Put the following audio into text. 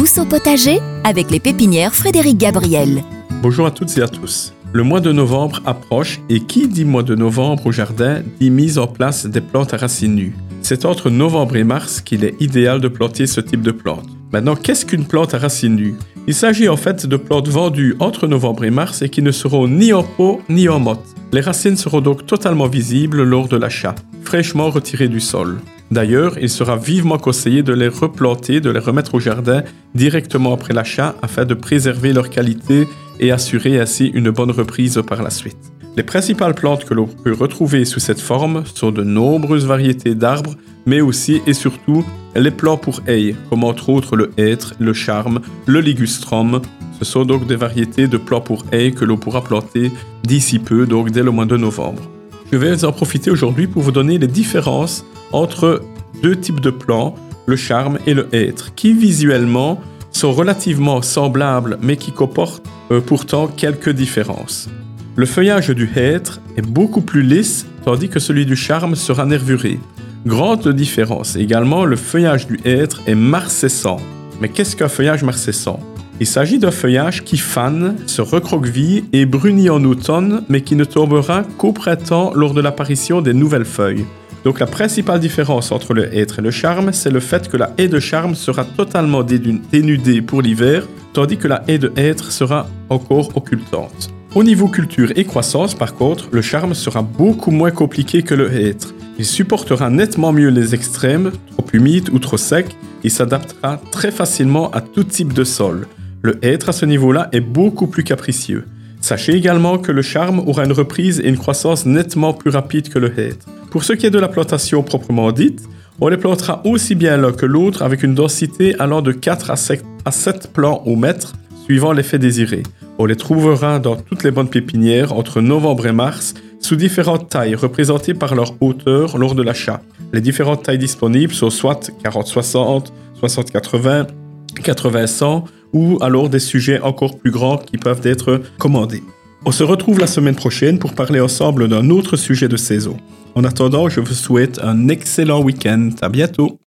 Tous au potager avec les pépinières Frédéric Gabriel. Bonjour à toutes et à tous. Le mois de novembre approche et qui dit mois de novembre au jardin dit mise en place des plantes à racines nues. C'est entre novembre et mars qu'il est idéal de planter ce type de plante. Maintenant, qu'est-ce qu'une plante à racines nues Il s'agit en fait de plantes vendues entre novembre et mars et qui ne seront ni en pot ni en motte. Les racines seront donc totalement visibles lors de l'achat, fraîchement retirées du sol. D'ailleurs, il sera vivement conseillé de les replanter, de les remettre au jardin directement après l'achat afin de préserver leur qualité et assurer ainsi une bonne reprise par la suite. Les principales plantes que l'on peut retrouver sous cette forme sont de nombreuses variétés d'arbres, mais aussi et surtout les plants pour haies, comme entre autres le hêtre, le charme, le ligustrum. Ce sont donc des variétés de plants pour haies que l'on pourra planter d'ici peu, donc dès le mois de novembre. Je vais en profiter aujourd'hui pour vous donner les différences entre deux types de plants, le charme et le hêtre, qui visuellement sont relativement semblables mais qui comportent euh, pourtant quelques différences. Le feuillage du hêtre est beaucoup plus lisse tandis que celui du charme sera nervuré. Grande différence également, le feuillage du hêtre est marcescent. Mais qu'est-ce qu'un feuillage marcescent Il s'agit d'un feuillage qui fane, se recroqueville et brunit en automne mais qui ne tombera qu'au printemps lors de l'apparition des nouvelles feuilles. Donc la principale différence entre le hêtre et le charme, c'est le fait que la haie de charme sera totalement dénudée pour l'hiver, tandis que la haie de hêtre sera encore occultante. Au niveau culture et croissance, par contre, le charme sera beaucoup moins compliqué que le hêtre. Il supportera nettement mieux les extrêmes, trop humides ou trop secs, et s'adaptera très facilement à tout type de sol. Le hêtre à ce niveau-là est beaucoup plus capricieux. Sachez également que le charme aura une reprise et une croissance nettement plus rapide que le hêtre. Pour ce qui est de la plantation proprement dite, on les plantera aussi bien l'un que l'autre avec une densité allant de 4 à 7 plants au mètre, suivant l'effet désiré. On les trouvera dans toutes les bonnes pépinières entre novembre et mars, sous différentes tailles représentées par leur hauteur lors de l'achat. Les différentes tailles disponibles sont soit 40-60, 60-80, 80-100 ou alors des sujets encore plus grands qui peuvent être commandés. On se retrouve la semaine prochaine pour parler ensemble d'un autre sujet de saison. En attendant, je vous souhaite un excellent week-end. À bientôt.